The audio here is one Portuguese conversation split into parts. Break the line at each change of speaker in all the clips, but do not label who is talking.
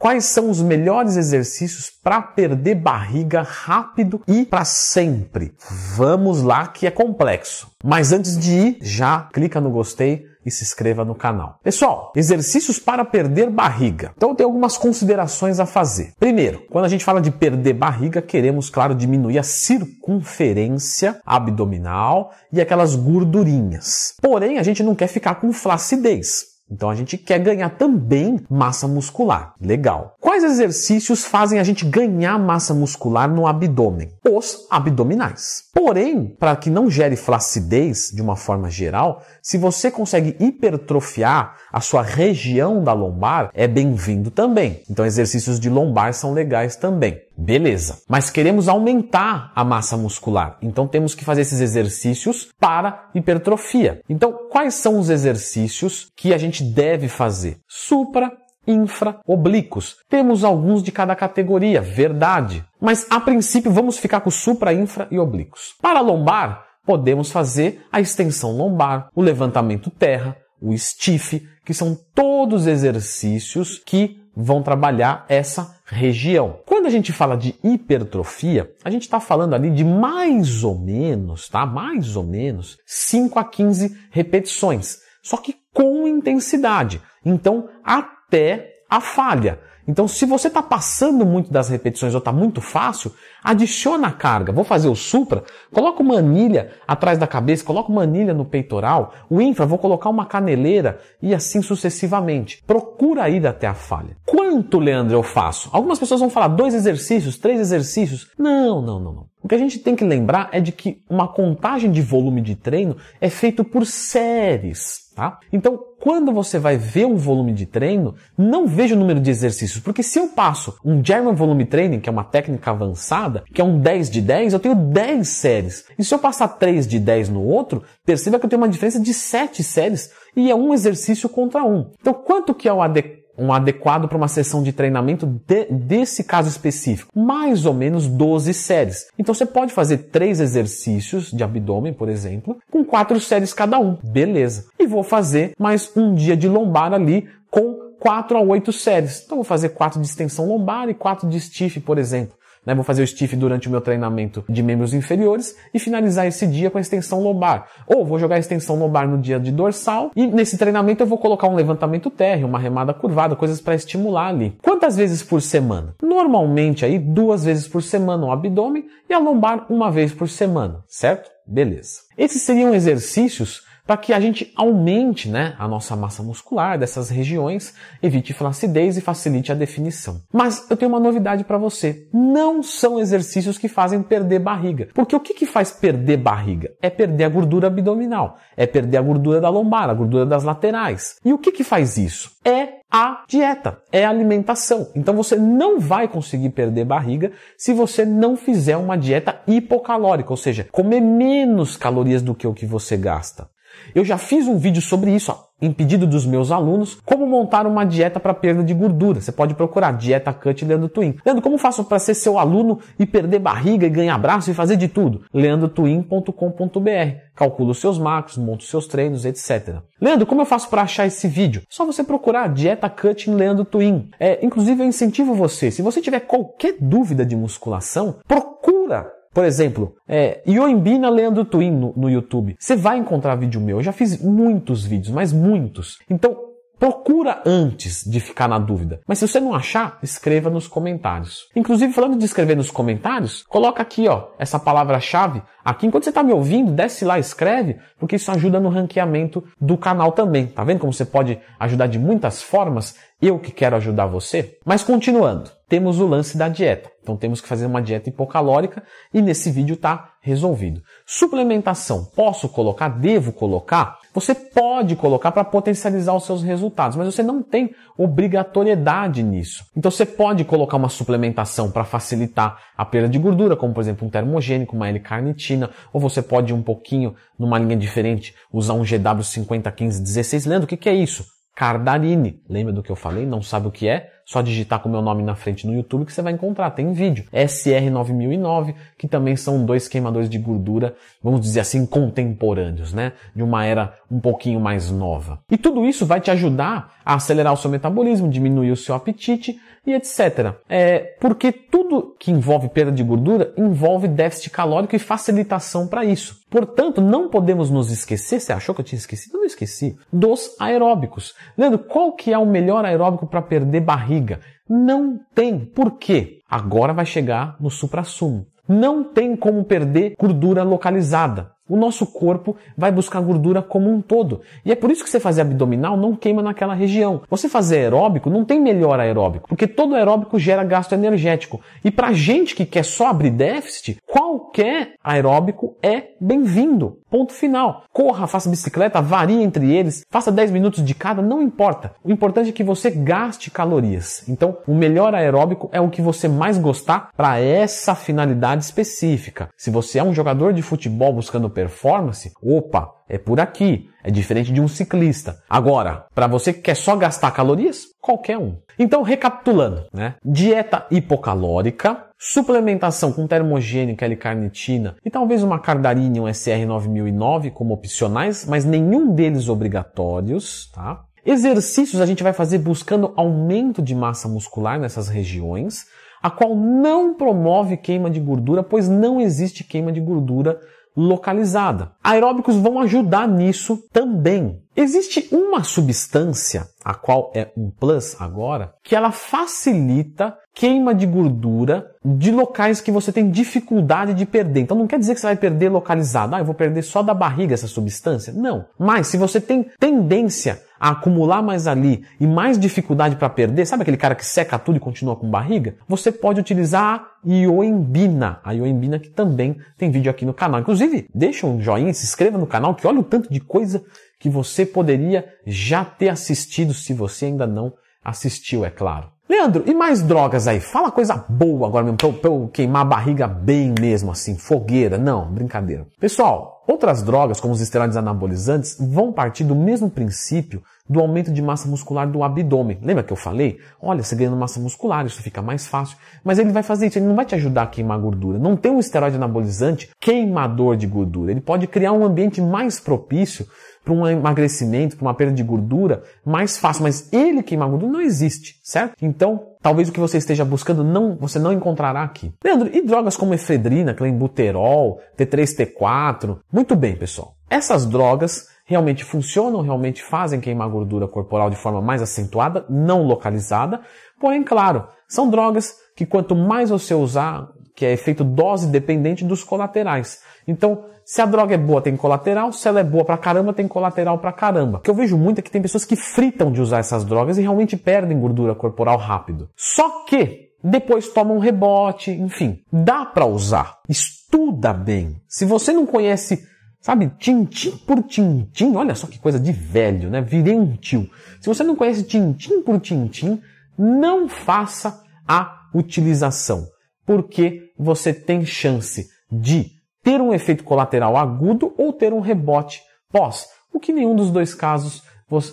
Quais são os melhores exercícios para perder barriga rápido e para sempre? Vamos lá que é complexo. Mas antes de ir, já clica no gostei e se inscreva no canal. Pessoal, exercícios para perder barriga. Então tem algumas considerações a fazer. Primeiro, quando a gente fala de perder barriga, queremos, claro, diminuir a circunferência abdominal e aquelas gordurinhas. Porém, a gente não quer ficar com flacidez. Então a gente quer ganhar também massa muscular. Legal. Quais exercícios fazem a gente ganhar massa muscular no abdômen? Os abdominais. Porém, para que não gere flacidez de uma forma geral, se você consegue hipertrofiar a sua região da lombar, é bem-vindo também. Então exercícios de lombar são legais também. Beleza. Mas queremos aumentar a massa muscular. Então temos que fazer esses exercícios para hipertrofia. Então, quais são os exercícios que a gente deve fazer? Supra, infra, oblíquos. Temos alguns de cada categoria, verdade. Mas a princípio vamos ficar com supra, infra e oblíquos. Para lombar, podemos fazer a extensão lombar, o levantamento terra, o stiff, que são todos exercícios que vão trabalhar essa região. Quando a gente fala de hipertrofia, a gente está falando ali de mais ou menos, tá? Mais ou menos 5 a 15 repetições, só que com intensidade. Então, até a falha. Então, se você está passando muito das repetições ou está muito fácil, adiciona a carga. Vou fazer o supra, coloca uma anilha atrás da cabeça, coloca uma anilha no peitoral. O infra, vou colocar uma caneleira e assim sucessivamente. Procura ir até a falha. Quanto, Leandro, eu faço? Algumas pessoas vão falar dois exercícios, três exercícios. Não, não, não, não. O que a gente tem que lembrar é de que uma contagem de volume de treino é feito por séries. Tá? Então, quando você vai ver um volume de treino, não veja o número de exercícios, porque se eu passo um German Volume Training, que é uma técnica avançada, que é um 10 de 10, eu tenho 10 séries. E se eu passar 3 de 10 no outro, perceba que eu tenho uma diferença de 7 séries e é um exercício contra um. Então, quanto que é o adequado? Um adequado para uma sessão de treinamento de, desse caso específico? Mais ou menos 12 séries. Então você pode fazer três exercícios de abdômen, por exemplo, com quatro séries cada um. Beleza. E vou fazer mais um dia de lombar ali com 4 a 8 séries. Então vou fazer 4 de extensão lombar e 4 de stiff, por exemplo. Né? Vou fazer o stiff durante o meu treinamento de membros inferiores e finalizar esse dia com a extensão lombar. Ou vou jogar a extensão lombar no dia de dorsal e nesse treinamento eu vou colocar um levantamento térreo, uma remada curvada, coisas para estimular ali. Quantas vezes por semana? Normalmente aí duas vezes por semana o abdômen e a lombar uma vez por semana, certo? Beleza. Esses seriam exercícios para que a gente aumente né, a nossa massa muscular dessas regiões, evite flacidez e facilite a definição. Mas eu tenho uma novidade para você. Não são exercícios que fazem perder barriga. Porque o que, que faz perder barriga? É perder a gordura abdominal, é perder a gordura da lombar, a gordura das laterais. E o que, que faz isso? É a dieta, é a alimentação. Então você não vai conseguir perder barriga se você não fizer uma dieta hipocalórica, ou seja, comer menos calorias do que o que você gasta. Eu já fiz um vídeo sobre isso, ó, em pedido dos meus alunos, como montar uma dieta para perda de gordura. Você pode procurar Dieta Cut Leandro Twin. Leandro, como faço para ser seu aluno e perder barriga e ganhar braço e fazer de tudo? leandrotwin.com.br. Calcula os seus macros, monta os seus treinos, etc. Leandro, como eu faço para achar esse vídeo? Só você procurar Dieta Cut Leandro Twin. É, inclusive eu incentivo você, se você tiver qualquer dúvida de musculação, procura por exemplo, é, Ioimbina Leandro Twin no, no YouTube. Você vai encontrar vídeo meu. Eu já fiz muitos vídeos, mas muitos. Então, procura antes de ficar na dúvida. Mas se você não achar, escreva nos comentários. Inclusive, falando de escrever nos comentários, coloca aqui, ó, essa palavra-chave. Aqui, enquanto você está me ouvindo, desce lá, escreve, porque isso ajuda no ranqueamento do canal também. Tá vendo como você pode ajudar de muitas formas? Eu que quero ajudar você. Mas continuando, temos o lance da dieta. Então temos que fazer uma dieta hipocalórica e nesse vídeo está resolvido. Suplementação, posso colocar? Devo colocar? Você pode colocar para potencializar os seus resultados, mas você não tem obrigatoriedade nisso. Então você pode colocar uma suplementação para facilitar a perda de gordura, como por exemplo um termogênico, uma L-carnitina, ou você pode um pouquinho numa linha diferente, usar um GW501516. Lendo o que, que é isso? Cardarine. Lembra do que eu falei? Não sabe o que é? Só digitar com o meu nome na frente no YouTube que você vai encontrar. Tem vídeo. SR9009, que também são dois queimadores de gordura, vamos dizer assim, contemporâneos, né? De uma era um pouquinho mais nova. E tudo isso vai te ajudar a acelerar o seu metabolismo, diminuir o seu apetite e etc. É, porque tudo que envolve perda de gordura envolve déficit calórico e facilitação para isso. Portanto, não podemos nos esquecer, você achou que eu tinha esquecido? Eu não esqueci, dos aeróbicos. Leandro, qual que é o melhor aeróbico para perder barriga? Não tem. Por quê? Agora vai chegar no supra-sumo. Não tem como perder gordura localizada. O nosso corpo vai buscar gordura como um todo. E é por isso que você fazer abdominal não queima naquela região. Você fazer aeróbico não tem melhor aeróbico, porque todo aeróbico gera gasto energético. E pra gente que quer só abrir déficit, qualquer aeróbico é bem-vindo. Ponto final. Corra, faça bicicleta, varie entre eles, faça 10 minutos de cada, não importa. O importante é que você gaste calorias. Então, o melhor aeróbico é o que você mais gostar para essa finalidade específica. Se você é um jogador de futebol buscando performance, opa, é por aqui. É diferente de um ciclista. Agora, para você que quer só gastar calorias, qualquer um. Então, recapitulando, né? Dieta hipocalórica, suplementação com termogênica, L-carnitina e talvez uma cardarine, um SR9009 como opcionais, mas nenhum deles obrigatórios, tá? Exercícios a gente vai fazer buscando aumento de massa muscular nessas regiões, a qual não promove queima de gordura, pois não existe queima de gordura localizada. Aeróbicos vão ajudar nisso também. Existe uma substância, a qual é um plus agora, que ela facilita queima de gordura de locais que você tem dificuldade de perder. Então não quer dizer que você vai perder localizado. Ah, eu vou perder só da barriga essa substância. Não. Mas se você tem tendência a acumular mais ali e mais dificuldade para perder, sabe aquele cara que seca tudo e continua com barriga? Você pode utilizar a ioembina. A ioembina que também tem vídeo aqui no canal. Inclusive, deixa um joinha, se inscreva no canal que olha o tanto de coisa que você poderia já ter assistido se você ainda não assistiu, é claro. Leandro, e mais drogas aí? Fala coisa boa agora mesmo, pra eu, pra eu queimar a barriga bem mesmo, assim, fogueira. Não, brincadeira. Pessoal, outras drogas, como os esteroides anabolizantes, vão partir do mesmo princípio do aumento de massa muscular do abdômen. Lembra que eu falei? Olha, você ganhando massa muscular, isso fica mais fácil. Mas ele vai fazer isso, ele não vai te ajudar a queimar gordura. Não tem um esteroide anabolizante queimador de gordura. Ele pode criar um ambiente mais propício para um emagrecimento, para uma perda de gordura mais fácil, mas ele queimar gordura não existe, certo? Então, talvez o que você esteja buscando não, você não encontrará aqui. Leandro, e drogas como efedrina, clenbuterol, T3, T4? Muito bem, pessoal. Essas drogas realmente funcionam, realmente fazem queimar gordura corporal de forma mais acentuada, não localizada. Porém, claro, são drogas que quanto mais você usar, que é efeito dose dependente dos colaterais. Então, se a droga é boa, tem colateral. Se ela é boa pra caramba, tem colateral pra caramba. O que eu vejo muito é que tem pessoas que fritam de usar essas drogas e realmente perdem gordura corporal rápido. Só que depois tomam um rebote, enfim, dá para usar. Estuda bem. Se você não conhece, sabe, tintim por tintim, olha só que coisa de velho, né? Virei um tio. Se você não conhece tintim por tintim, não faça a utilização, porque você tem chance de ter um efeito colateral agudo ou ter um rebote pós, o que nenhum dos dois casos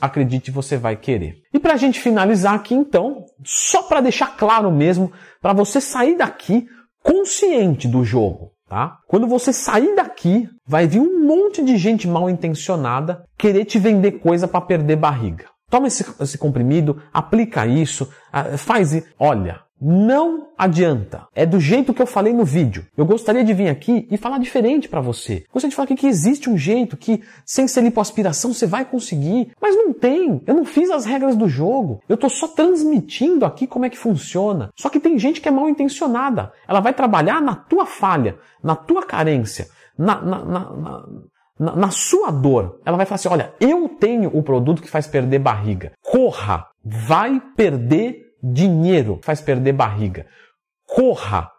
acredite você vai querer. E para a gente finalizar aqui então, só para deixar claro mesmo, para você sair daqui consciente do jogo, tá? Quando você sair daqui, vai vir um monte de gente mal intencionada querer te vender coisa para perder barriga. Toma esse, esse comprimido, aplica isso, faz. Olha, não adianta. É do jeito que eu falei no vídeo. Eu gostaria de vir aqui e falar diferente para você. Gostaria de falar aqui que existe um jeito que, sem ser lipoaspiração, você vai conseguir. Mas não tem. Eu não fiz as regras do jogo. Eu tô só transmitindo aqui como é que funciona. Só que tem gente que é mal intencionada. Ela vai trabalhar na tua falha, na tua carência, na, na, na, na, na sua dor. Ela vai falar assim: olha, eu tenho o produto que faz perder barriga. Corra, vai perder dinheiro faz perder barriga. Corra,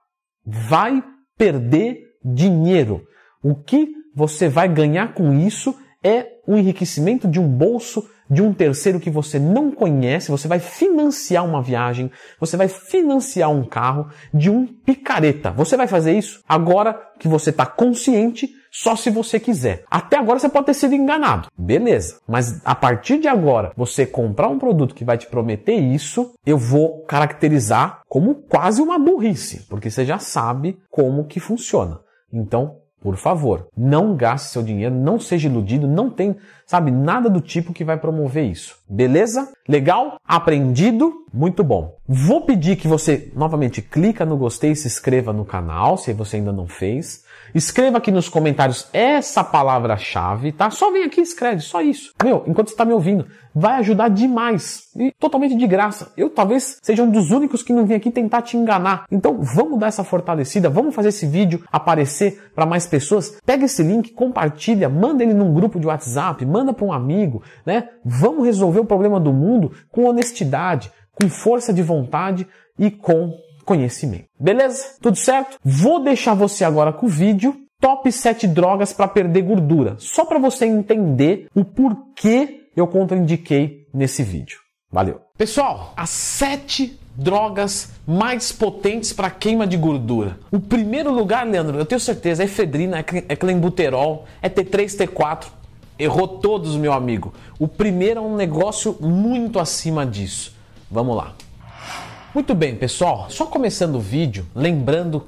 vai perder dinheiro. O que você vai ganhar com isso é o enriquecimento de um bolso de um terceiro que você não conhece, você vai financiar uma viagem, você vai financiar um carro de um picareta. Você vai fazer isso agora que você está consciente só se você quiser. Até agora você pode ter sido enganado. Beleza. Mas a partir de agora, você comprar um produto que vai te prometer isso, eu vou caracterizar como quase uma burrice, porque você já sabe como que funciona. Então, por favor, não gaste seu dinheiro, não seja iludido, não tem, sabe, nada do tipo que vai promover isso. Beleza? Legal? Aprendido? Muito bom. Vou pedir que você novamente clica no gostei e se inscreva no canal, se você ainda não fez. Escreva aqui nos comentários essa palavra-chave, tá? Só vem aqui e escreve, só isso. Meu, enquanto você está me ouvindo, vai ajudar demais. E totalmente de graça. Eu talvez seja um dos únicos que não vim aqui tentar te enganar. Então vamos dar essa fortalecida, vamos fazer esse vídeo aparecer para mais pessoas. Pega esse link, compartilha, manda ele num grupo de WhatsApp, manda para um amigo, né? Vamos resolver o problema do mundo com honestidade, com força de vontade e com conhecimento. Beleza? Tudo certo? Vou deixar você agora com o vídeo Top 7 drogas para perder gordura, só para você entender o porquê eu contraindiquei nesse vídeo. Valeu. Pessoal, as 7 drogas mais potentes para queima de gordura. O primeiro lugar, Leandro, eu tenho certeza, é efedrina, é clenbuterol, é T3, T4. Errou todos, meu amigo. O primeiro é um negócio muito acima disso. Vamos lá. Muito bem, pessoal. Só começando o vídeo, lembrando